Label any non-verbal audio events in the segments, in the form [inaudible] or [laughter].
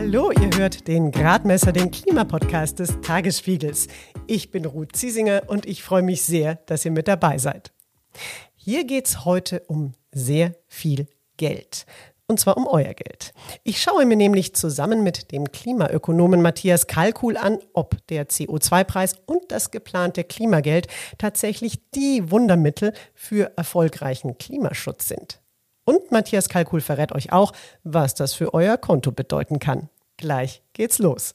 Hallo, ihr hört den Gradmesser, den Klimapodcast des Tagesspiegels. Ich bin Ruth Ziesinger und ich freue mich sehr, dass ihr mit dabei seid. Hier geht es heute um sehr viel Geld. Und zwar um euer Geld. Ich schaue mir nämlich zusammen mit dem Klimaökonomen Matthias Kalkul an, ob der CO2-Preis und das geplante Klimageld tatsächlich die Wundermittel für erfolgreichen Klimaschutz sind. Und Matthias Kalkul verrät euch auch, was das für euer Konto bedeuten kann. Gleich geht's los.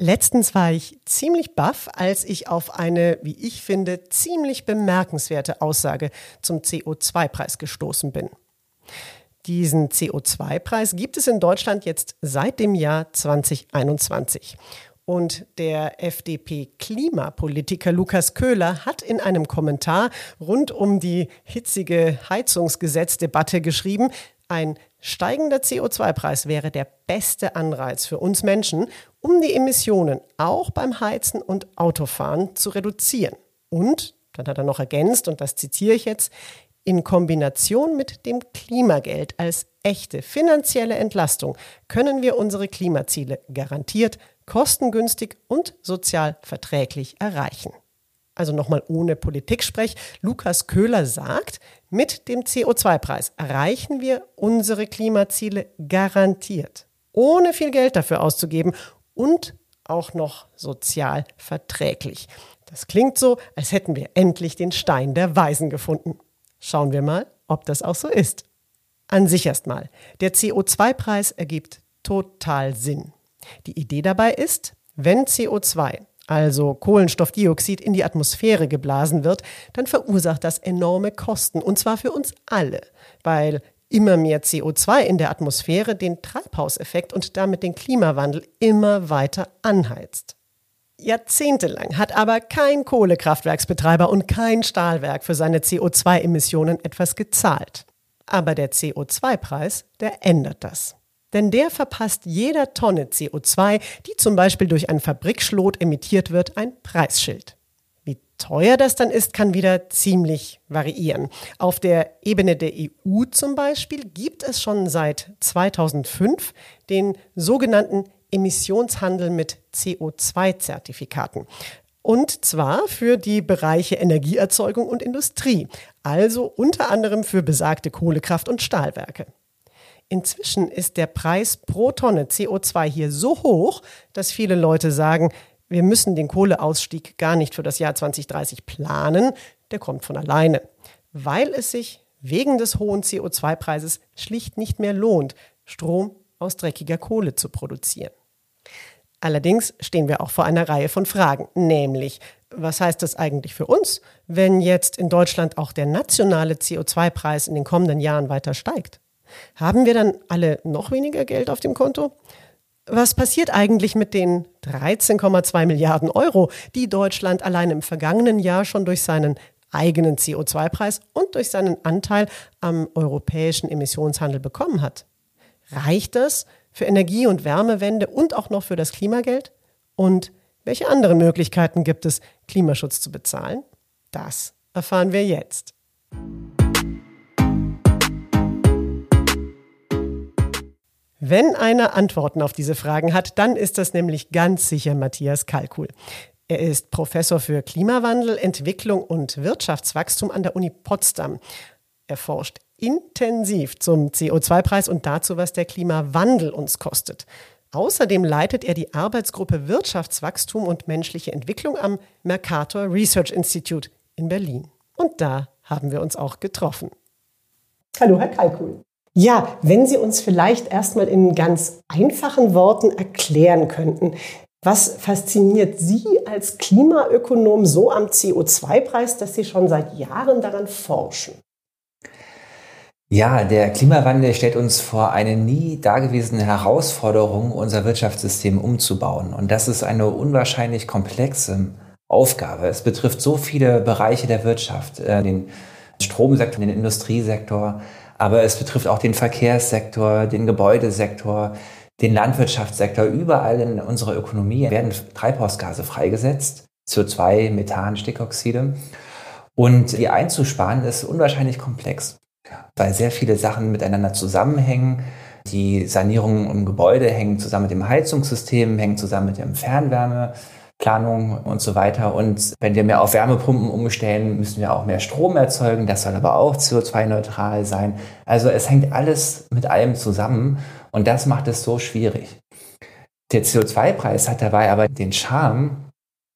Letztens war ich ziemlich baff, als ich auf eine, wie ich finde, ziemlich bemerkenswerte Aussage zum CO2-Preis gestoßen bin. Diesen CO2-Preis gibt es in Deutschland jetzt seit dem Jahr 2021. Und der FDP-Klimapolitiker Lukas Köhler hat in einem Kommentar rund um die hitzige Heizungsgesetzdebatte geschrieben, ein steigender CO2-Preis wäre der beste Anreiz für uns Menschen, um die Emissionen auch beim Heizen und Autofahren zu reduzieren. Und, dann hat er noch ergänzt, und das zitiere ich jetzt, in Kombination mit dem Klimageld als echte finanzielle Entlastung können wir unsere Klimaziele garantiert, kostengünstig und sozial verträglich erreichen. Also nochmal ohne Politiksprech, Lukas Köhler sagt, mit dem CO2-Preis erreichen wir unsere Klimaziele garantiert, ohne viel Geld dafür auszugeben und auch noch sozial verträglich. Das klingt so, als hätten wir endlich den Stein der Weisen gefunden. Schauen wir mal, ob das auch so ist. An sich erstmal, der CO2-Preis ergibt total Sinn. Die Idee dabei ist, wenn CO2 also Kohlenstoffdioxid, in die Atmosphäre geblasen wird, dann verursacht das enorme Kosten, und zwar für uns alle, weil immer mehr CO2 in der Atmosphäre den Treibhauseffekt und damit den Klimawandel immer weiter anheizt. Jahrzehntelang hat aber kein Kohlekraftwerksbetreiber und kein Stahlwerk für seine CO2-Emissionen etwas gezahlt. Aber der CO2-Preis, der ändert das. Denn der verpasst jeder Tonne CO2, die zum Beispiel durch ein Fabrikschlot emittiert wird, ein Preisschild. Teuer das dann ist, kann wieder ziemlich variieren. Auf der Ebene der EU zum Beispiel gibt es schon seit 2005 den sogenannten Emissionshandel mit CO2-Zertifikaten. Und zwar für die Bereiche Energieerzeugung und Industrie, also unter anderem für besagte Kohlekraft- und Stahlwerke. Inzwischen ist der Preis pro Tonne CO2 hier so hoch, dass viele Leute sagen, wir müssen den Kohleausstieg gar nicht für das Jahr 2030 planen, der kommt von alleine, weil es sich wegen des hohen CO2-Preises schlicht nicht mehr lohnt, Strom aus dreckiger Kohle zu produzieren. Allerdings stehen wir auch vor einer Reihe von Fragen, nämlich, was heißt das eigentlich für uns, wenn jetzt in Deutschland auch der nationale CO2-Preis in den kommenden Jahren weiter steigt? Haben wir dann alle noch weniger Geld auf dem Konto? Was passiert eigentlich mit den 13,2 Milliarden Euro, die Deutschland allein im vergangenen Jahr schon durch seinen eigenen CO2-Preis und durch seinen Anteil am europäischen Emissionshandel bekommen hat? Reicht das für Energie- und Wärmewende und auch noch für das Klimageld? Und welche anderen Möglichkeiten gibt es, Klimaschutz zu bezahlen? Das erfahren wir jetzt. Wenn einer Antworten auf diese Fragen hat, dann ist das nämlich ganz sicher Matthias Kalkul. Er ist Professor für Klimawandel, Entwicklung und Wirtschaftswachstum an der Uni Potsdam. Er forscht intensiv zum CO2-Preis und dazu, was der Klimawandel uns kostet. Außerdem leitet er die Arbeitsgruppe Wirtschaftswachstum und menschliche Entwicklung am Mercator Research Institute in Berlin. Und da haben wir uns auch getroffen. Hallo, Herr Kalkul. Ja, wenn Sie uns vielleicht erstmal in ganz einfachen Worten erklären könnten, Was fasziniert Sie als Klimaökonom so am CO2-Preis, dass Sie schon seit Jahren daran forschen? Ja, der Klimawandel stellt uns vor eine nie dagewesene Herausforderung, unser Wirtschaftssystem umzubauen. Und das ist eine unwahrscheinlich komplexe Aufgabe. Es betrifft so viele Bereiche der Wirtschaft, äh, den Stromsektor, den Industriesektor, aber es betrifft auch den Verkehrssektor, den Gebäudesektor, den Landwirtschaftssektor. Überall in unserer Ökonomie werden Treibhausgase freigesetzt, CO2, Methan, Stickoxide. Und die einzusparen ist unwahrscheinlich komplex, weil sehr viele Sachen miteinander zusammenhängen. Die Sanierungen im Gebäude hängen zusammen mit dem Heizungssystem, hängen zusammen mit dem Fernwärme. Planung und so weiter. Und wenn wir mehr auf Wärmepumpen umstellen, müssen wir auch mehr Strom erzeugen. Das soll aber auch CO2-neutral sein. Also es hängt alles mit allem zusammen und das macht es so schwierig. Der CO2-Preis hat dabei aber den Charme,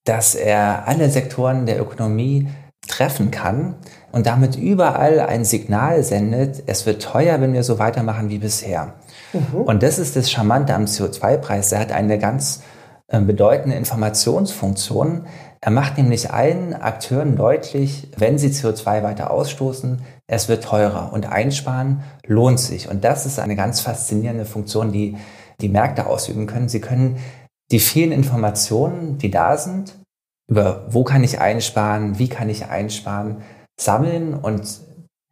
dass er alle Sektoren der Ökonomie treffen kann und damit überall ein Signal sendet, es wird teuer, wenn wir so weitermachen wie bisher. Mhm. Und das ist das Charmante am CO2-Preis. Er hat eine ganz bedeutende Informationsfunktion. Er macht nämlich allen Akteuren deutlich, wenn sie CO2 weiter ausstoßen, es wird teurer und einsparen lohnt sich. Und das ist eine ganz faszinierende Funktion, die die Märkte ausüben können. Sie können die vielen Informationen, die da sind, über wo kann ich einsparen, wie kann ich einsparen, sammeln und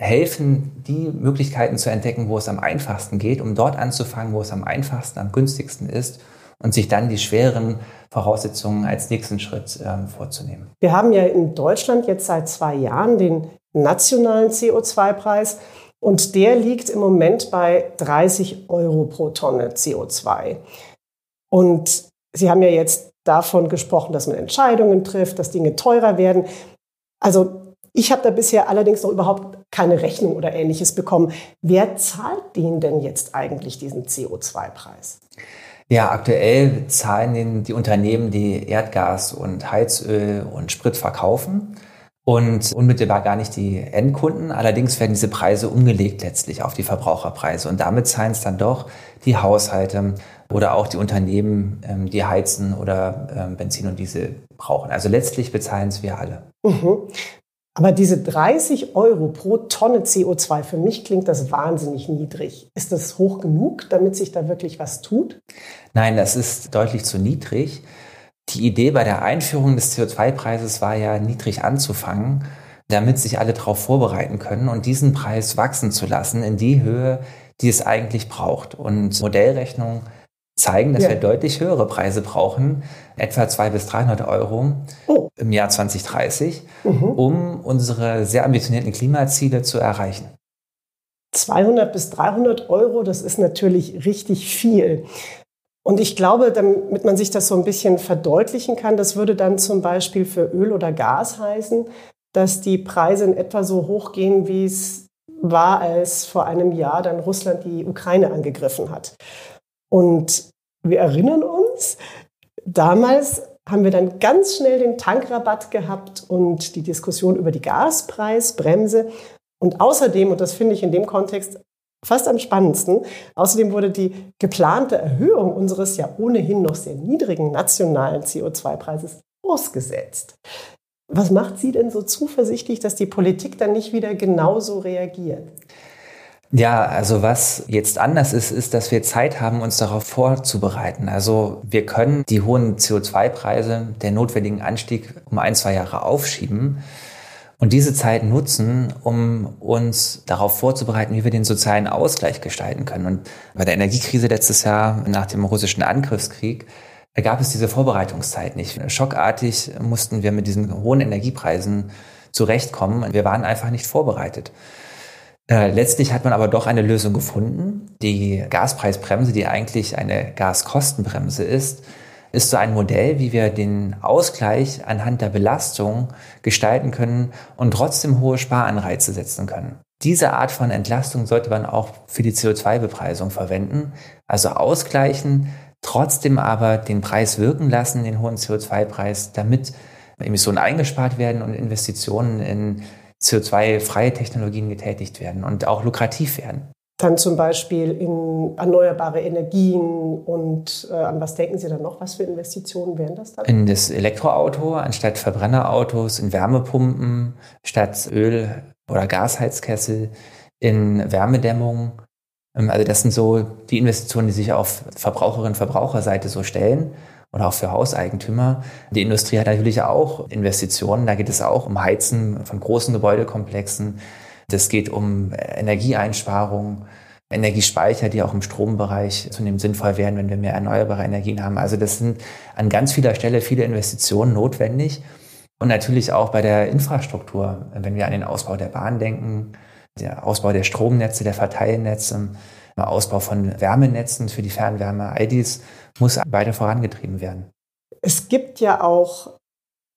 helfen, die Möglichkeiten zu entdecken, wo es am einfachsten geht, um dort anzufangen, wo es am einfachsten, am günstigsten ist und sich dann die schweren Voraussetzungen als nächsten Schritt ähm, vorzunehmen. Wir haben ja in Deutschland jetzt seit zwei Jahren den nationalen CO2-Preis und der liegt im Moment bei 30 Euro pro Tonne CO2. Und Sie haben ja jetzt davon gesprochen, dass man Entscheidungen trifft, dass Dinge teurer werden. Also ich habe da bisher allerdings noch überhaupt keine Rechnung oder ähnliches bekommen. Wer zahlt den denn jetzt eigentlich diesen CO2-Preis? Ja, aktuell zahlen die Unternehmen, die Erdgas und Heizöl und Sprit verkaufen und unmittelbar gar nicht die Endkunden. Allerdings werden diese Preise umgelegt letztlich auf die Verbraucherpreise und damit zahlen es dann doch die Haushalte oder auch die Unternehmen, ähm, die heizen oder ähm, Benzin und Diesel brauchen. Also letztlich bezahlen es wir alle. Mhm. Aber diese 30 Euro pro Tonne CO2, für mich klingt das wahnsinnig niedrig. Ist das hoch genug, damit sich da wirklich was tut? Nein, das ist deutlich zu niedrig. Die Idee bei der Einführung des CO2-Preises war ja, niedrig anzufangen, damit sich alle darauf vorbereiten können und diesen Preis wachsen zu lassen in die Höhe, die es eigentlich braucht. Und Modellrechnungen zeigen, dass ja. wir deutlich höhere Preise brauchen, etwa 200 bis 300 Euro oh. im Jahr 2030, mhm. um unsere sehr ambitionierten Klimaziele zu erreichen. 200 bis 300 Euro, das ist natürlich richtig viel. Und ich glaube, damit man sich das so ein bisschen verdeutlichen kann, das würde dann zum Beispiel für Öl oder Gas heißen, dass die Preise in etwa so hoch gehen, wie es war, als vor einem Jahr dann Russland die Ukraine angegriffen hat. Und wir erinnern uns, damals haben wir dann ganz schnell den Tankrabatt gehabt und die Diskussion über die Gaspreisbremse. Und außerdem, und das finde ich in dem Kontext fast am spannendsten, außerdem wurde die geplante Erhöhung unseres ja ohnehin noch sehr niedrigen nationalen CO2-Preises ausgesetzt. Was macht Sie denn so zuversichtlich, dass die Politik dann nicht wieder genauso reagiert? Ja, also was jetzt anders ist, ist, dass wir Zeit haben, uns darauf vorzubereiten. Also wir können die hohen CO2-Preise, der notwendigen Anstieg um ein, zwei Jahre aufschieben und diese Zeit nutzen, um uns darauf vorzubereiten, wie wir den sozialen Ausgleich gestalten können. Und bei der Energiekrise letztes Jahr nach dem russischen Angriffskrieg gab es diese Vorbereitungszeit nicht. Schockartig mussten wir mit diesen hohen Energiepreisen zurechtkommen. Wir waren einfach nicht vorbereitet. Äh, letztlich hat man aber doch eine Lösung gefunden. Die Gaspreisbremse, die eigentlich eine Gaskostenbremse ist, ist so ein Modell, wie wir den Ausgleich anhand der Belastung gestalten können und trotzdem hohe Sparanreize setzen können. Diese Art von Entlastung sollte man auch für die CO2-Bepreisung verwenden. Also ausgleichen, trotzdem aber den Preis wirken lassen, den hohen CO2-Preis, damit Emissionen eingespart werden und Investitionen in CO2-freie Technologien getätigt werden und auch lukrativ werden. dann zum Beispiel in erneuerbare Energien und äh, an was denken Sie dann noch? Was für Investitionen wären das dann? In das Elektroauto anstatt Verbrennerautos, in Wärmepumpen statt Öl- oder Gasheizkessel, in Wärmedämmung. Ähm, also das sind so die Investitionen, die sich auf Verbraucherinnen und Verbraucherseite so stellen oder auch für Hauseigentümer. Die Industrie hat natürlich auch Investitionen. Da geht es auch um Heizen von großen Gebäudekomplexen das geht um Energieeinsparung, Energiespeicher, die auch im Strombereich zunehmend sinnvoll werden, wenn wir mehr erneuerbare Energien haben. Also das sind an ganz vieler Stelle viele Investitionen notwendig. Und natürlich auch bei der Infrastruktur, wenn wir an den Ausbau der Bahn denken, der Ausbau der Stromnetze, der Verteilnetze, Ausbau von Wärmenetzen für die Fernwärme, all dies muss weiter vorangetrieben werden. Es gibt ja auch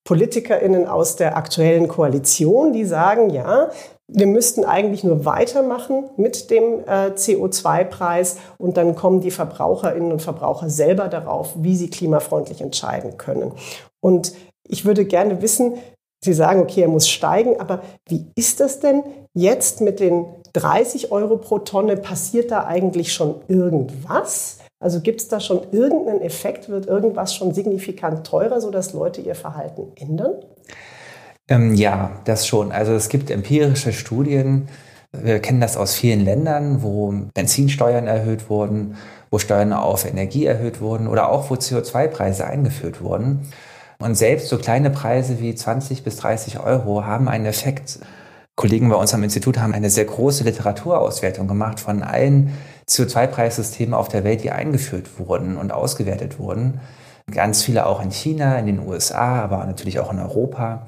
PolitikerInnen aus der aktuellen Koalition, die sagen, ja, wir müssten eigentlich nur weitermachen mit dem äh, CO2-Preis und dann kommen die Verbraucherinnen und Verbraucher selber darauf, wie sie klimafreundlich entscheiden können. Und ich würde gerne wissen, Sie sagen, okay, er muss steigen, aber wie ist das denn jetzt mit den 30 Euro pro Tonne? Passiert da eigentlich schon irgendwas? Also gibt es da schon irgendeinen Effekt? Wird irgendwas schon signifikant teurer, sodass Leute ihr Verhalten ändern? Ähm, ja, das schon. Also es gibt empirische Studien, wir kennen das aus vielen Ländern, wo Benzinsteuern erhöht wurden, wo Steuern auf Energie erhöht wurden oder auch wo CO2-Preise eingeführt wurden. Und selbst so kleine Preise wie 20 bis 30 Euro haben einen Effekt. Kollegen bei uns am Institut haben eine sehr große Literaturauswertung gemacht von allen CO2-Preissystemen auf der Welt, die eingeführt wurden und ausgewertet wurden. Ganz viele auch in China, in den USA, aber natürlich auch in Europa.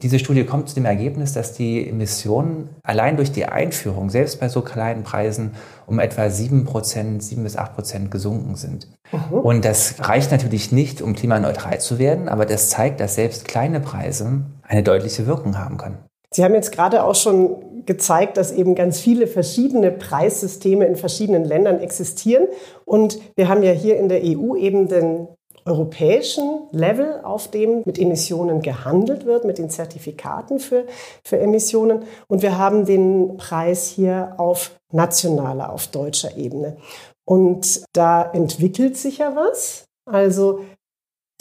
Diese Studie kommt zu dem Ergebnis, dass die Emissionen allein durch die Einführung, selbst bei so kleinen Preisen, um etwa 7 Prozent, 7 bis 8 Prozent gesunken sind. Mhm. Und das reicht natürlich nicht, um klimaneutral zu werden, aber das zeigt, dass selbst kleine Preise eine deutliche Wirkung haben können. Sie haben jetzt gerade auch schon gezeigt, dass eben ganz viele verschiedene Preissysteme in verschiedenen Ländern existieren. Und wir haben ja hier in der EU eben den europäischen Level, auf dem mit Emissionen gehandelt wird, mit den Zertifikaten für, für Emissionen. Und wir haben den Preis hier auf nationaler, auf deutscher Ebene. Und da entwickelt sich ja was. Also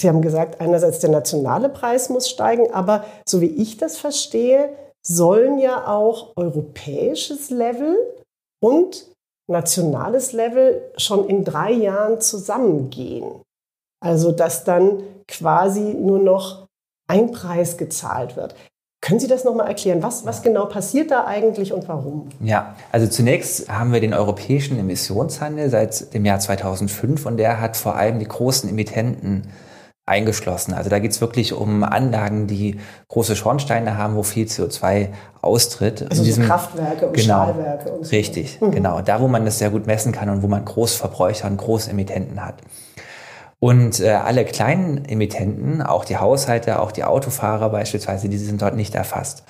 Sie haben gesagt, einerseits der nationale Preis muss steigen, aber so wie ich das verstehe, sollen ja auch europäisches Level und nationales Level schon in drei Jahren zusammengehen. Also dass dann quasi nur noch ein Preis gezahlt wird. Können Sie das nochmal erklären? Was, was genau passiert da eigentlich und warum? Ja, also zunächst haben wir den europäischen Emissionshandel seit dem Jahr 2005 und der hat vor allem die großen Emittenten eingeschlossen. Also da geht es wirklich um Anlagen, die große Schornsteine haben, wo viel CO2 austritt. Also diesem, Kraftwerke und genau, Stahlwerke und so. Richtig, mhm. genau. Da, wo man das sehr gut messen kann und wo man Großverbräucher und Großemittenten hat. Und äh, alle kleinen Emittenten, auch die Haushalte, auch die Autofahrer beispielsweise, die sind dort nicht erfasst.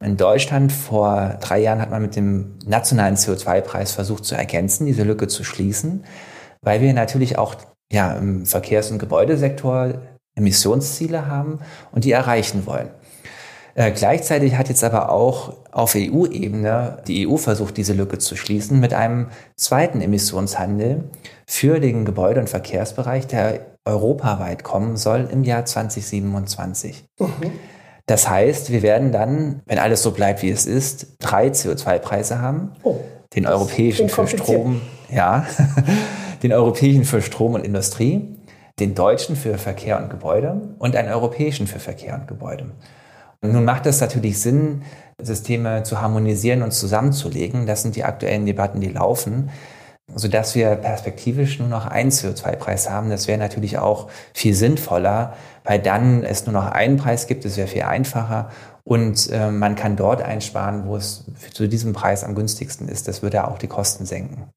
In Deutschland vor drei Jahren hat man mit dem nationalen CO2-Preis versucht zu ergänzen, diese Lücke zu schließen, weil wir natürlich auch ja, im Verkehrs- und Gebäudesektor Emissionsziele haben und die erreichen wollen. Äh, gleichzeitig hat jetzt aber auch auf EU-Ebene die EU versucht, diese Lücke zu schließen mit einem zweiten Emissionshandel für den Gebäude- und Verkehrsbereich, der europaweit kommen soll im Jahr 2027. Mhm. Das heißt, wir werden dann, wenn alles so bleibt, wie es ist, drei CO2-Preise haben. Oh, den europäischen für Strom, ja, den europäischen für Strom und Industrie, den deutschen für Verkehr und Gebäude und einen europäischen für Verkehr und Gebäude. Nun macht es natürlich Sinn, Systeme zu harmonisieren und zusammenzulegen. Das sind die aktuellen Debatten, die laufen, sodass wir perspektivisch nur noch einen CO2-Preis haben. Das wäre natürlich auch viel sinnvoller, weil dann es nur noch einen Preis gibt. Es wäre viel einfacher und äh, man kann dort einsparen, wo es zu diesem Preis am günstigsten ist. Das würde auch die Kosten senken.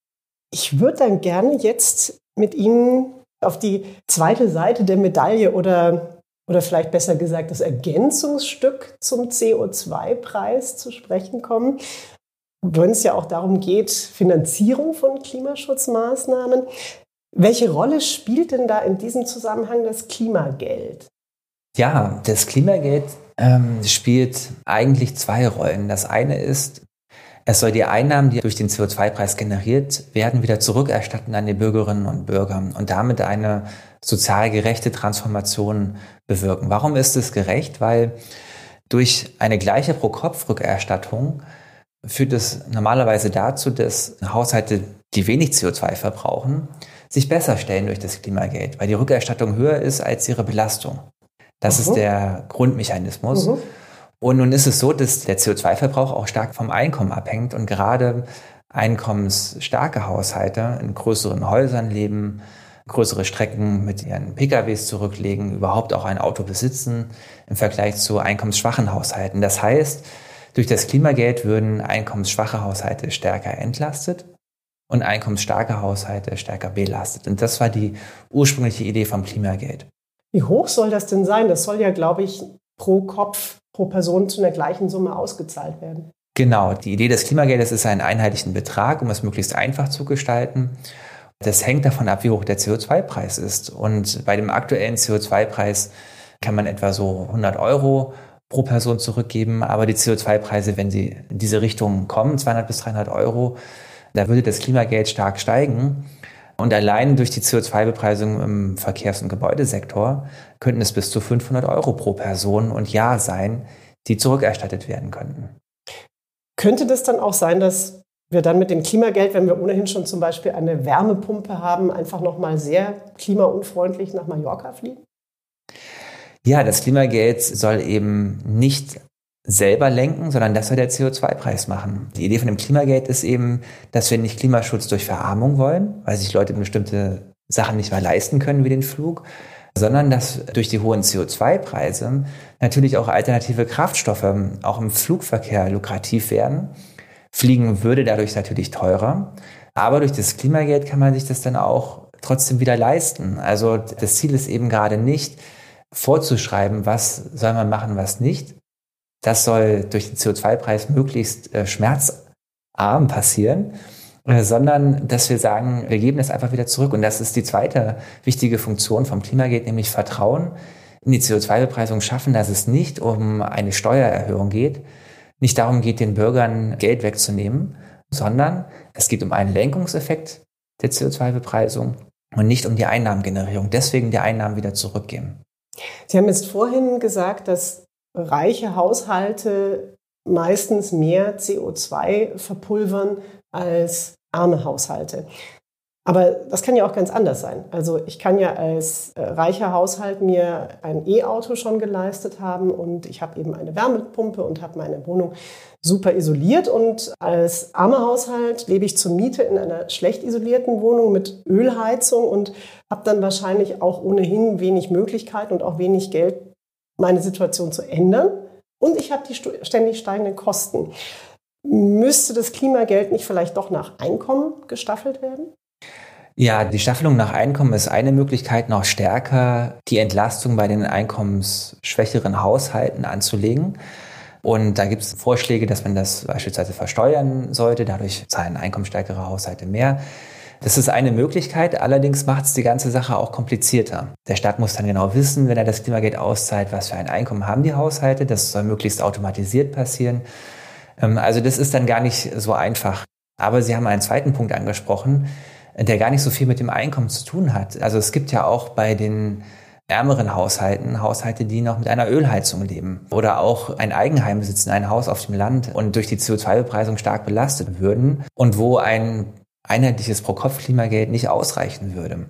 Ich würde dann gerne jetzt mit Ihnen auf die zweite Seite der Medaille oder oder vielleicht besser gesagt das Ergänzungsstück zum CO2-Preis zu sprechen kommen, wenn es ja auch darum geht, Finanzierung von Klimaschutzmaßnahmen. Welche Rolle spielt denn da in diesem Zusammenhang das Klimageld? Ja, das Klimageld ähm, spielt eigentlich zwei Rollen. Das eine ist, Es soll die Einnahmen, die durch den CO2-Preis generiert werden, wieder zurückerstatten an die Bürgerinnen und Bürger und damit eine sozial gerechte Transformation bewirken. Warum ist es gerecht? Weil durch eine gleiche Pro-Kopf-Rückerstattung führt es normalerweise dazu, dass Haushalte, die wenig CO2 verbrauchen, sich besser stellen durch das Klimageld, weil die Rückerstattung höher ist als ihre Belastung. Das mhm. ist der Grundmechanismus. Mhm. Und nun ist es so, dass der CO2-Verbrauch auch stark vom Einkommen abhängt und gerade einkommensstarke Haushalte in größeren Häusern leben, größere Strecken mit ihren PKWs zurücklegen, überhaupt auch ein Auto besitzen im Vergleich zu einkommensschwachen Haushalten. Das heißt, durch das Klimageld würden einkommensschwache Haushalte stärker entlastet und einkommensstarke Haushalte stärker belastet. Und das war die ursprüngliche Idee vom Klimageld. Wie hoch soll das denn sein? Das soll ja, glaube ich, pro Kopf, pro Person zu einer gleichen Summe ausgezahlt werden. Genau, die Idee des Klimageldes ist einen einheitlichen Betrag, um es möglichst einfach zu gestalten. Das hängt davon ab, wie hoch der CO2-Preis ist. Und bei dem aktuellen CO2-Preis kann man etwa so 100 Euro pro Person zurückgeben. Aber die CO2-Preise, wenn sie in diese Richtung kommen, 200 bis 300 Euro, da würde das Klimageld stark steigen. Und allein durch die CO2-Bepreisung im Verkehrs- und Gebäudesektor könnten es bis zu 500 Euro pro Person und Jahr sein, die zurückerstattet werden könnten. Könnte das dann auch sein, dass wir dann mit dem Klimageld, wenn wir ohnehin schon zum Beispiel eine Wärmepumpe haben, einfach nochmal sehr klimaunfreundlich nach Mallorca fliegen? Ja, das Klimageld soll eben nicht selber lenken, sondern das soll der CO2-Preis machen. Die Idee von dem Klimageld ist eben, dass wir nicht Klimaschutz durch Verarmung wollen, weil sich Leute bestimmte Sachen nicht mehr leisten können wie den Flug, sondern dass durch die hohen CO2-Preise natürlich auch alternative Kraftstoffe auch im Flugverkehr lukrativ werden. Fliegen würde dadurch natürlich teurer, aber durch das Klimageld kann man sich das dann auch trotzdem wieder leisten. Also das Ziel ist eben gerade nicht vorzuschreiben, was soll man machen, was nicht, das soll durch den CO2-Preis möglichst äh, schmerzarm passieren, äh, sondern dass wir sagen, wir geben es einfach wieder zurück. Und das ist die zweite wichtige Funktion vom Klimageld, nämlich Vertrauen in die CO2-Bepreisung schaffen, dass es nicht um eine Steuererhöhung geht, nicht darum geht, den Bürgern Geld wegzunehmen, sondern es geht um einen Lenkungseffekt der CO2-Bepreisung und nicht um die Einnahmengenerierung. Deswegen die Einnahmen wieder zurückgeben. Sie haben jetzt vorhin gesagt, dass reiche Haushalte meistens mehr CO2 verpulvern als arme Haushalte. Aber das kann ja auch ganz anders sein. Also ich kann ja als äh, reicher Haushalt mir ein E-Auto schon geleistet haben und ich habe eben eine Wärmepumpe und habe meine Wohnung super isoliert. Und als armer Haushalt lebe ich zur Miete in einer schlecht isolierten Wohnung mit Ölheizung und habe dann wahrscheinlich auch ohnehin wenig Möglichkeiten und auch wenig Geld, meine Situation zu ändern und ich habe die ständig steigenden Kosten. Müsste das Klimageld nicht vielleicht doch nach Einkommen gestaffelt werden? Ja, die Staffelung nach Einkommen ist eine Möglichkeit, noch stärker die Entlastung bei den einkommensschwächeren Haushalten anzulegen. Und da gibt es Vorschläge, dass man das beispielsweise versteuern sollte. Dadurch zahlen einkommensstärkere Haushalte mehr. Das ist eine Möglichkeit, allerdings macht es die ganze Sache auch komplizierter. Der Staat muss dann genau wissen, wenn er das Klimageld auszahlt, was für ein Einkommen haben die Haushalte. Das soll möglichst automatisiert passieren. Ähm, also das ist dann gar nicht so einfach. Aber Sie haben einen zweiten Punkt angesprochen, der gar nicht so viel mit dem Einkommen zu tun hat. Also es gibt ja auch bei den ärmeren Haushalten, Haushalte, die noch mit einer Ölheizung leben oder auch ein Eigenheim besitzen, ein Haus auf dem Land und durch die CO2-Bepreisung stark belastet würden und wo ein einheitliches Pro-Kopf-Klimageld nicht ausreichen würde.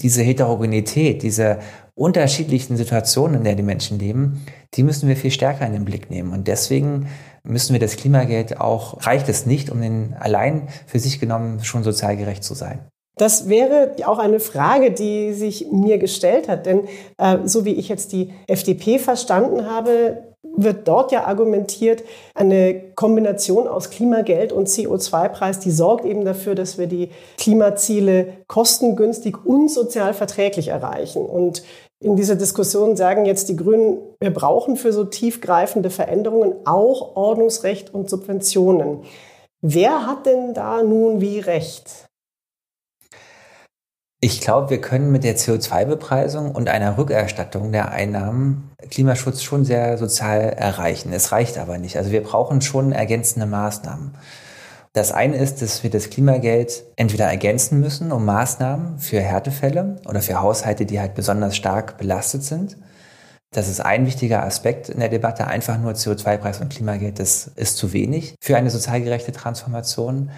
Diese Heterogenität, diese unterschiedlichen Situationen, in der die Menschen leben, die müssen wir viel stärker in den Blick nehmen. Und deswegen müssen wir das Klimageld auch, reicht es nicht, um den allein für sich genommen schon sozial gerecht zu sein. Das wäre auch eine Frage, die sich mir gestellt hat. Denn äh, so wie ich jetzt die FDP verstanden habe, wird dort ja argumentiert, eine Kombination aus Klimageld und CO2-Preis, die sorgt eben dafür, dass wir die Klimaziele kostengünstig und sozial verträglich erreichen. Und in dieser Diskussion sagen jetzt die Grünen, wir brauchen für so tiefgreifende Veränderungen auch Ordnungsrecht und Subventionen. Wer hat denn da nun wie recht? Ich glaube, wir können mit der CO2-Bepreisung und einer Rückerstattung der Einnahmen Klimaschutz schon sehr sozial erreichen. Es reicht aber nicht. Also wir brauchen schon ergänzende Maßnahmen. Das eine ist, dass wir das Klimageld entweder ergänzen müssen um Maßnahmen für Härtefälle oder für Haushalte, die halt besonders stark belastet sind. Das ist ein wichtiger Aspekt in der Debatte. Einfach nur CO2-Preis und Klimageld, das ist zu wenig für eine sozial gerechte Transformation.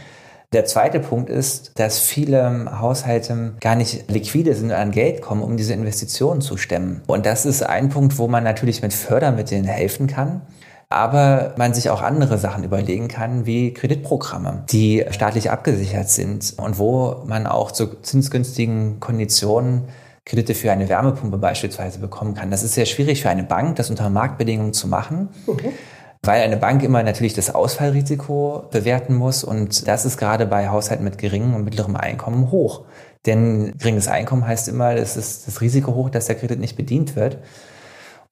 Der zweite Punkt ist, dass viele Haushalte gar nicht liquide sind und an Geld kommen, um diese Investitionen zu stemmen. Und das ist ein Punkt, wo man natürlich mit Fördermitteln helfen kann aber man sich auch andere Sachen überlegen kann, wie Kreditprogramme, die staatlich abgesichert sind und wo man auch zu zinsgünstigen Konditionen Kredite für eine Wärmepumpe beispielsweise bekommen kann. Das ist sehr schwierig für eine Bank, das unter Marktbedingungen zu machen. Okay. Weil eine Bank immer natürlich das Ausfallrisiko bewerten muss und das ist gerade bei Haushalten mit geringem und mittlerem Einkommen hoch. Denn geringes Einkommen heißt immer, es ist das Risiko hoch, dass der Kredit nicht bedient wird.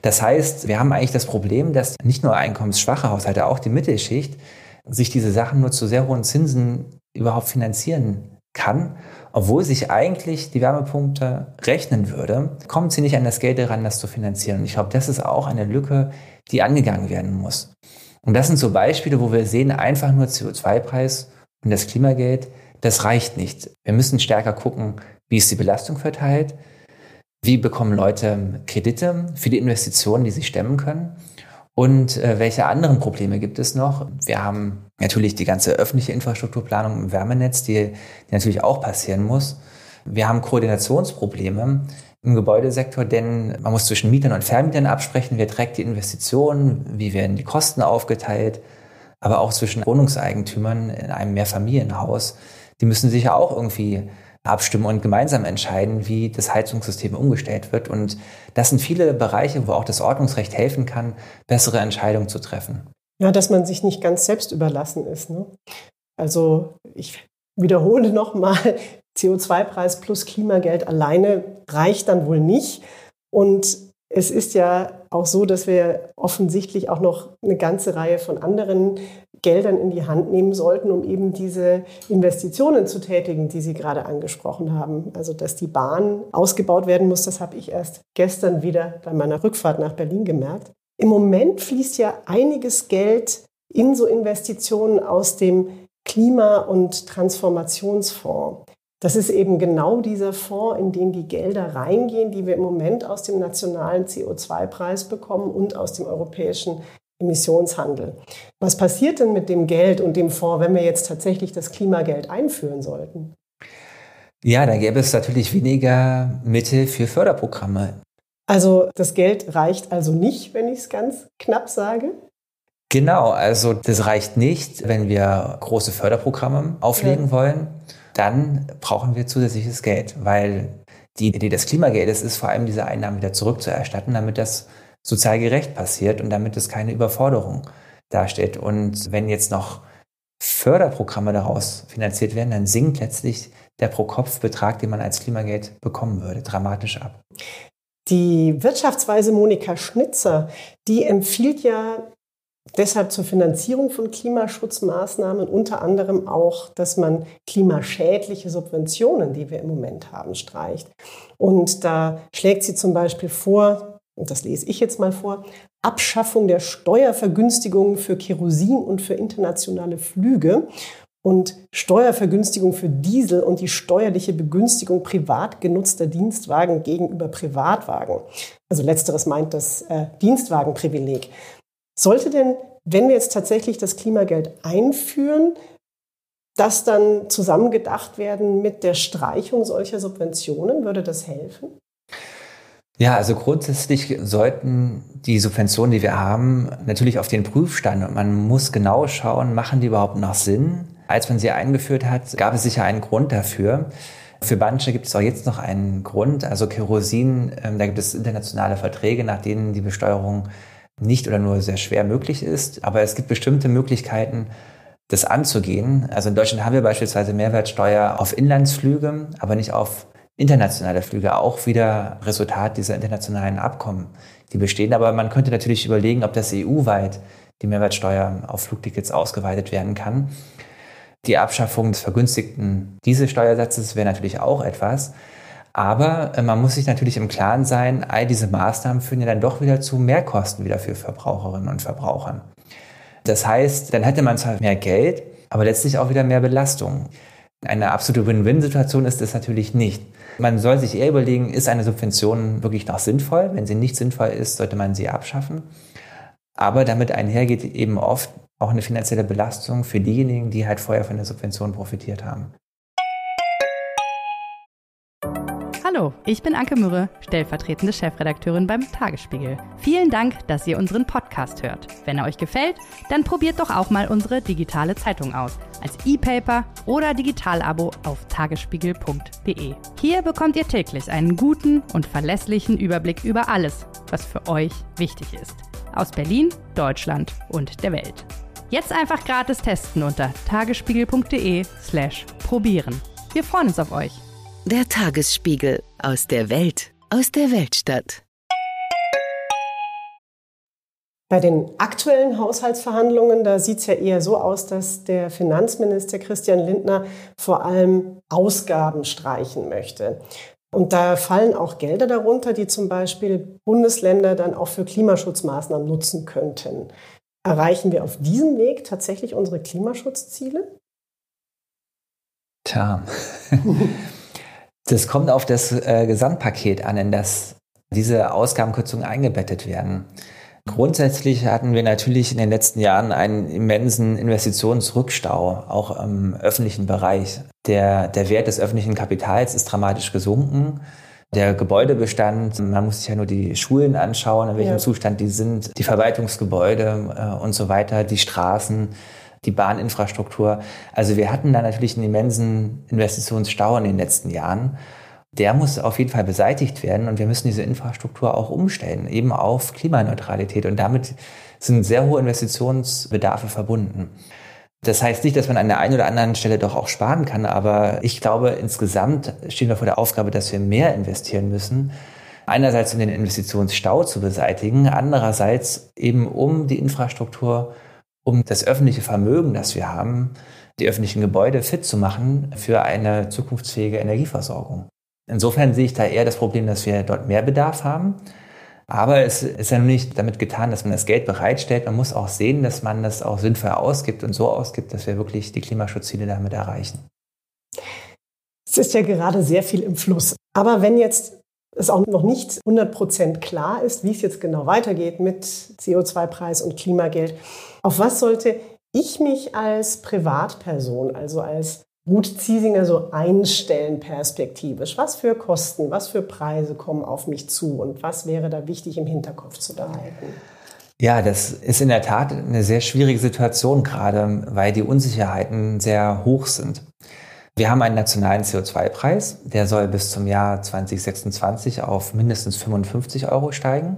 Das heißt, wir haben eigentlich das Problem, dass nicht nur einkommensschwache Haushalte, auch die Mittelschicht sich diese Sachen nur zu sehr hohen Zinsen überhaupt finanzieren kann. Obwohl sich eigentlich die Wärmepumpe rechnen würde, kommt sie nicht an das Geld heran, das zu finanzieren. Und ich glaube, das ist auch eine Lücke, die angegangen werden muss. Und das sind so Beispiele, wo wir sehen, einfach nur CO2-Preis und das Klimageld, das reicht nicht. Wir müssen stärker gucken, wie ist die Belastung verteilt, wie bekommen Leute Kredite für die Investitionen, die sie stemmen können? Und äh, welche anderen Probleme gibt es noch? Wir haben natürlich die ganze öffentliche Infrastrukturplanung im Wärmenetz, die, die natürlich auch passieren muss. Wir haben Koordinationsprobleme im Gebäudesektor, denn man muss zwischen Mietern und Vermietern absprechen, wer trägt die Investitionen, wie werden die Kosten aufgeteilt, aber auch zwischen Wohnungseigentümern in einem Mehrfamilienhaus. Die müssen sich ja auch irgendwie abstimmen und gemeinsam entscheiden, wie das Heizungssystem umgestellt wird. Und das sind viele Bereiche, wo auch das Ordnungsrecht helfen kann, bessere Entscheidungen zu treffen. Ja, dass man sich nicht ganz selbst überlassen ist. Ne? Also ich wiederhole nochmal, [laughs] CO2-Preis plus Klimageld alleine reicht dann wohl nicht. Und es ist ja auch so, dass wir offensichtlich auch noch eine ganze Reihe von anderen Geldern in die Hand nehmen sollten, um eben diese Investitionen zu tätigen, die Sie gerade angesprochen haben. Also dass die Bahn ausgebaut werden muss, das habe ich erst gestern wieder bei meiner Rückfahrt nach Berlin gemerkt. Im Moment fließt ja einiges Geld in so Investitionen aus dem Klima- und Transformationsfonds. Das ist eben genau dieser Fonds, in den die Gelder reingehen, die wir im Moment aus dem nationalen CO2-Preis bekommen und aus dem europäischen Emissionshandel. Was passiert denn mit dem Geld und dem Fonds, wenn wir jetzt tatsächlich das Klimageld einführen sollten? Ja, da gäbe es natürlich weniger Mittel für Förderprogramme. Also das Geld reicht also nicht, wenn ich es ganz knapp sage? Genau, also das reicht nicht, wenn wir große Förderprogramme auflegen ja. wollen. Dann brauchen wir zusätzliches Geld, weil die Idee des Klimageldes ist vor allem diese Einnahmen wieder zurückzuerstatten, damit das sozial gerecht passiert und damit es keine Überforderung darstellt. Und wenn jetzt noch Förderprogramme daraus finanziert werden, dann sinkt letztlich der Pro-Kopf-Betrag, den man als Klimageld bekommen würde, dramatisch ab. Die Wirtschaftsweise Monika Schnitzer, die empfiehlt ja deshalb zur Finanzierung von Klimaschutzmaßnahmen unter anderem auch, dass man klimaschädliche Subventionen, die wir im Moment haben, streicht. Und da schlägt sie zum Beispiel vor, und das lese ich jetzt mal vor, Abschaffung der Steuervergünstigungen für Kerosin und für internationale Flüge und Steuervergünstigung für Diesel und die steuerliche Begünstigung privat genutzter Dienstwagen gegenüber Privatwagen. Also letzteres meint das äh, Dienstwagenprivileg. Sollte denn, wenn wir jetzt tatsächlich das Klimageld einführen, das dann zusammengedacht werden mit der Streichung solcher Subventionen? Würde das helfen? Ja, also grundsätzlich sollten die Subventionen, die wir haben, natürlich auf den Prüfstand und man muss genau schauen, machen die überhaupt noch Sinn? Als man sie eingeführt hat, gab es sicher einen Grund dafür. Für manche gibt es auch jetzt noch einen Grund. Also Kerosin, ähm, da gibt es internationale Verträge, nach denen die Besteuerung nicht oder nur sehr schwer möglich ist. Aber es gibt bestimmte Möglichkeiten, das anzugehen. Also in Deutschland haben wir beispielsweise Mehrwertsteuer auf Inlandsflüge, aber nicht auf internationale Flüge auch wieder Resultat dieser internationalen Abkommen, die bestehen. Aber man könnte natürlich überlegen, ob das EU-weit die Mehrwertsteuer auf Flugtickets ausgeweitet werden kann. Die Abschaffung des vergünstigten Dieselsteuersatzes wäre natürlich auch etwas. Aber äh, man muss sich natürlich im Klaren sein, all diese Maßnahmen führen ja dann doch wieder zu Mehrkosten wieder für Verbraucherinnen und Verbrauchern. Das heißt, dann hätte man zwar mehr Geld, aber letztlich auch wieder mehr Belastung. Eine absolute Win-Win-Situation ist es natürlich nicht. Man soll sich eher überlegen, ist eine Subvention wirklich noch sinnvoll? Wenn sie nicht sinnvoll ist, sollte man sie abschaffen. Aber damit einhergeht eben oft auch eine finanzielle Belastung für diejenigen, die halt vorher von der Subvention profitiert haben. Hallo, ich bin Anke Mürre, stellvertretende Chefredakteurin beim Tagesspiegel. Vielen Dank, dass ihr unseren Podcast hört. Wenn er euch gefällt, dann probiert doch auch mal unsere digitale Zeitung aus. Als E-Paper oder Digitalabo auf tagesspiegel.de. Hier bekommt ihr täglich einen guten und verlässlichen Überblick über alles, was für euch wichtig ist. Aus Berlin, Deutschland und der Welt. Jetzt einfach gratis testen unter tagesspiegel.de slash probieren. Wir freuen uns auf euch. Der Tagesspiegel aus der Welt, aus der Weltstadt. Bei den aktuellen Haushaltsverhandlungen, da sieht es ja eher so aus, dass der Finanzminister Christian Lindner vor allem Ausgaben streichen möchte. Und da fallen auch Gelder darunter, die zum Beispiel Bundesländer dann auch für Klimaschutzmaßnahmen nutzen könnten. Erreichen wir auf diesem Weg tatsächlich unsere Klimaschutzziele? Tja, [laughs] Das kommt auf das äh, Gesamtpaket an, in das diese Ausgabenkürzungen eingebettet werden. Grundsätzlich hatten wir natürlich in den letzten Jahren einen immensen Investitionsrückstau, auch im öffentlichen Bereich. Der, der Wert des öffentlichen Kapitals ist dramatisch gesunken. Der Gebäudebestand, man muss sich ja nur die Schulen anschauen, in welchem ja. Zustand die sind, die Verwaltungsgebäude äh, und so weiter, die Straßen die Bahninfrastruktur. Also wir hatten da natürlich einen immensen Investitionsstau in den letzten Jahren. Der muss auf jeden Fall beseitigt werden und wir müssen diese Infrastruktur auch umstellen, eben auf Klimaneutralität. Und damit sind sehr hohe Investitionsbedarfe verbunden. Das heißt nicht, dass man an der einen oder anderen Stelle doch auch sparen kann, aber ich glaube, insgesamt stehen wir vor der Aufgabe, dass wir mehr investieren müssen. Einerseits, um den Investitionsstau zu beseitigen, andererseits eben um die Infrastruktur um das öffentliche Vermögen, das wir haben, die öffentlichen Gebäude fit zu machen für eine zukunftsfähige Energieversorgung. Insofern sehe ich da eher das Problem, dass wir dort mehr Bedarf haben. Aber es ist ja nicht damit getan, dass man das Geld bereitstellt. Man muss auch sehen, dass man das auch sinnvoll ausgibt und so ausgibt, dass wir wirklich die Klimaschutzziele damit erreichen. Es ist ja gerade sehr viel im Fluss. Aber wenn jetzt es auch noch nicht 100 Prozent klar ist, wie es jetzt genau weitergeht mit CO2-Preis und Klimageld, auf was sollte ich mich als Privatperson, also als Ruth Ziesinger so einstellen perspektivisch? Was für Kosten, was für Preise kommen auf mich zu und was wäre da wichtig im Hinterkopf zu behalten? Ja, das ist in der Tat eine sehr schwierige Situation gerade, weil die Unsicherheiten sehr hoch sind. Wir haben einen nationalen CO2-Preis, der soll bis zum Jahr 2026 auf mindestens 55 Euro steigen.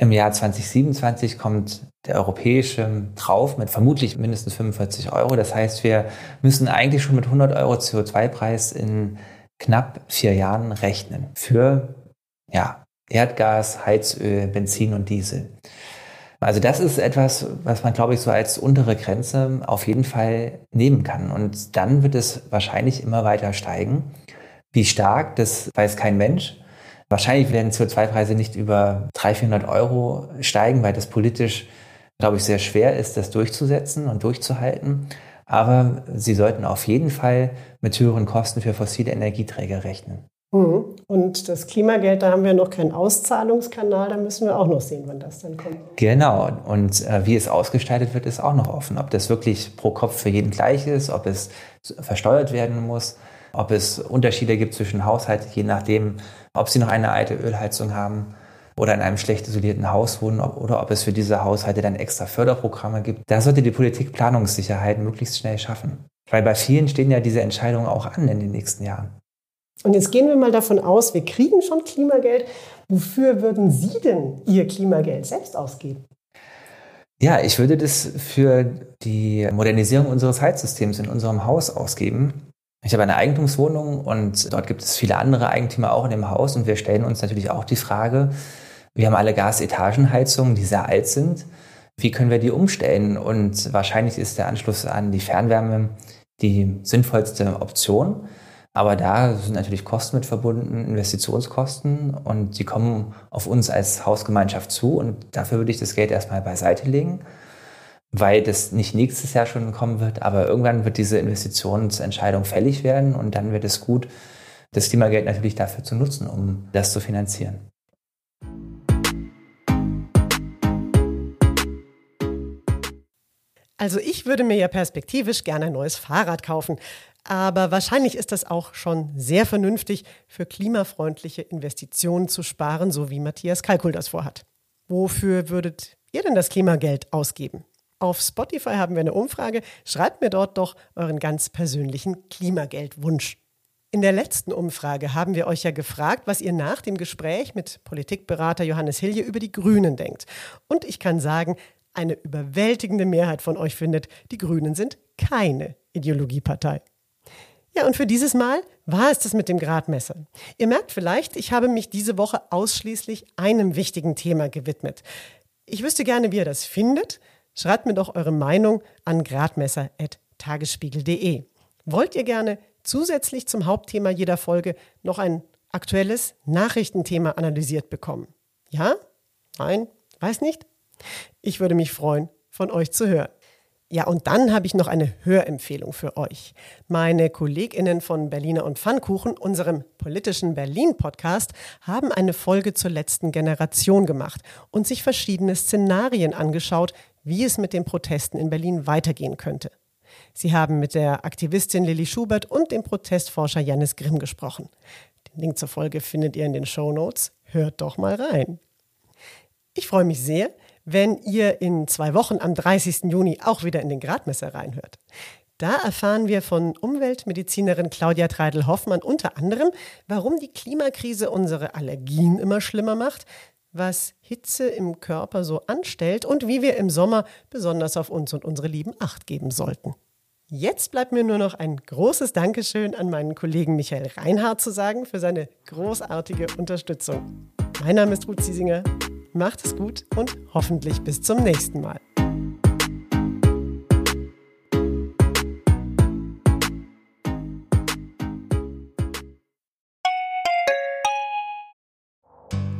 Im Jahr 2027 kommt der europäische drauf mit vermutlich mindestens 45 Euro. Das heißt, wir müssen eigentlich schon mit 100 Euro CO2-Preis in knapp vier Jahren rechnen für ja, Erdgas, Heizöl, Benzin und Diesel. Also das ist etwas, was man, glaube ich, so als untere Grenze auf jeden Fall nehmen kann. Und dann wird es wahrscheinlich immer weiter steigen. Wie stark, das weiß kein Mensch. Wahrscheinlich werden CO2-Preise nicht über 300, 400 Euro steigen, weil das politisch, glaube ich, sehr schwer ist, das durchzusetzen und durchzuhalten. Aber sie sollten auf jeden Fall mit höheren Kosten für fossile Energieträger rechnen. Mhm. Und das Klimageld, da haben wir noch keinen Auszahlungskanal, da müssen wir auch noch sehen, wann das dann kommt. Genau, und äh, wie es ausgestaltet wird, ist auch noch offen. Ob das wirklich pro Kopf für jeden gleich ist, ob es versteuert werden muss, ob es Unterschiede gibt zwischen Haushalten, je nachdem, ob sie noch eine alte Ölheizung haben oder in einem schlecht isolierten Haus wohnen oder ob es für diese Haushalte dann extra Förderprogramme gibt. Da sollte die Politik Planungssicherheit möglichst schnell schaffen. Weil bei vielen stehen ja diese Entscheidungen auch an in den nächsten Jahren. Und jetzt gehen wir mal davon aus, wir kriegen schon Klimageld. Wofür würden Sie denn Ihr Klimageld selbst ausgeben? Ja, ich würde das für die Modernisierung unseres Heizsystems in unserem Haus ausgeben. Ich habe eine Eigentumswohnung und dort gibt es viele andere Eigentümer auch in dem Haus und wir stellen uns natürlich auch die Frage, wir haben alle Gasetagenheizungen, die sehr alt sind. Wie können wir die umstellen? Und wahrscheinlich ist der Anschluss an die Fernwärme die sinnvollste Option. Aber da sind natürlich Kosten mit verbunden, Investitionskosten und die kommen auf uns als Hausgemeinschaft zu und dafür würde ich das Geld erstmal beiseite legen. Weil das nicht nächstes Jahr schon kommen wird, aber irgendwann wird diese Investitionsentscheidung fällig werden und dann wird es gut, das Klimageld natürlich dafür zu nutzen, um das zu finanzieren. Also ich würde mir ja perspektivisch gerne ein neues Fahrrad kaufen, aber wahrscheinlich ist das auch schon sehr vernünftig, für klimafreundliche Investitionen zu sparen, so wie Matthias Kalkul das vorhat. Wofür würdet ihr denn das Klimageld ausgeben? Auf Spotify haben wir eine Umfrage. Schreibt mir dort doch euren ganz persönlichen Klimageldwunsch. In der letzten Umfrage haben wir euch ja gefragt, was ihr nach dem Gespräch mit Politikberater Johannes Hilje über die Grünen denkt. Und ich kann sagen, eine überwältigende Mehrheit von euch findet, die Grünen sind keine Ideologiepartei. Ja, und für dieses Mal war es das mit dem Gradmesser. Ihr merkt vielleicht, ich habe mich diese Woche ausschließlich einem wichtigen Thema gewidmet. Ich wüsste gerne, wie ihr das findet. Schreibt mir doch eure Meinung an gradmesser.tagesspiegel.de. Wollt ihr gerne zusätzlich zum Hauptthema jeder Folge noch ein aktuelles Nachrichtenthema analysiert bekommen? Ja? Nein? Weiß nicht? Ich würde mich freuen, von euch zu hören. Ja, und dann habe ich noch eine Hörempfehlung für euch. Meine KollegInnen von Berliner und Pfannkuchen, unserem politischen Berlin-Podcast, haben eine Folge zur letzten Generation gemacht und sich verschiedene Szenarien angeschaut, wie es mit den Protesten in Berlin weitergehen könnte. Sie haben mit der Aktivistin Lilly Schubert und dem Protestforscher Janis Grimm gesprochen. Den Link zur Folge findet ihr in den Show Notes. Hört doch mal rein. Ich freue mich sehr, wenn ihr in zwei Wochen am 30. Juni auch wieder in den Gradmesser reinhört. Da erfahren wir von Umweltmedizinerin Claudia Treidel-Hoffmann unter anderem, warum die Klimakrise unsere Allergien immer schlimmer macht, was Hitze im Körper so anstellt und wie wir im Sommer besonders auf uns und unsere Lieben Acht geben sollten. Jetzt bleibt mir nur noch ein großes Dankeschön an meinen Kollegen Michael Reinhardt zu sagen für seine großartige Unterstützung. Mein Name ist Ruth Ziesinger. Macht es gut und hoffentlich bis zum nächsten Mal.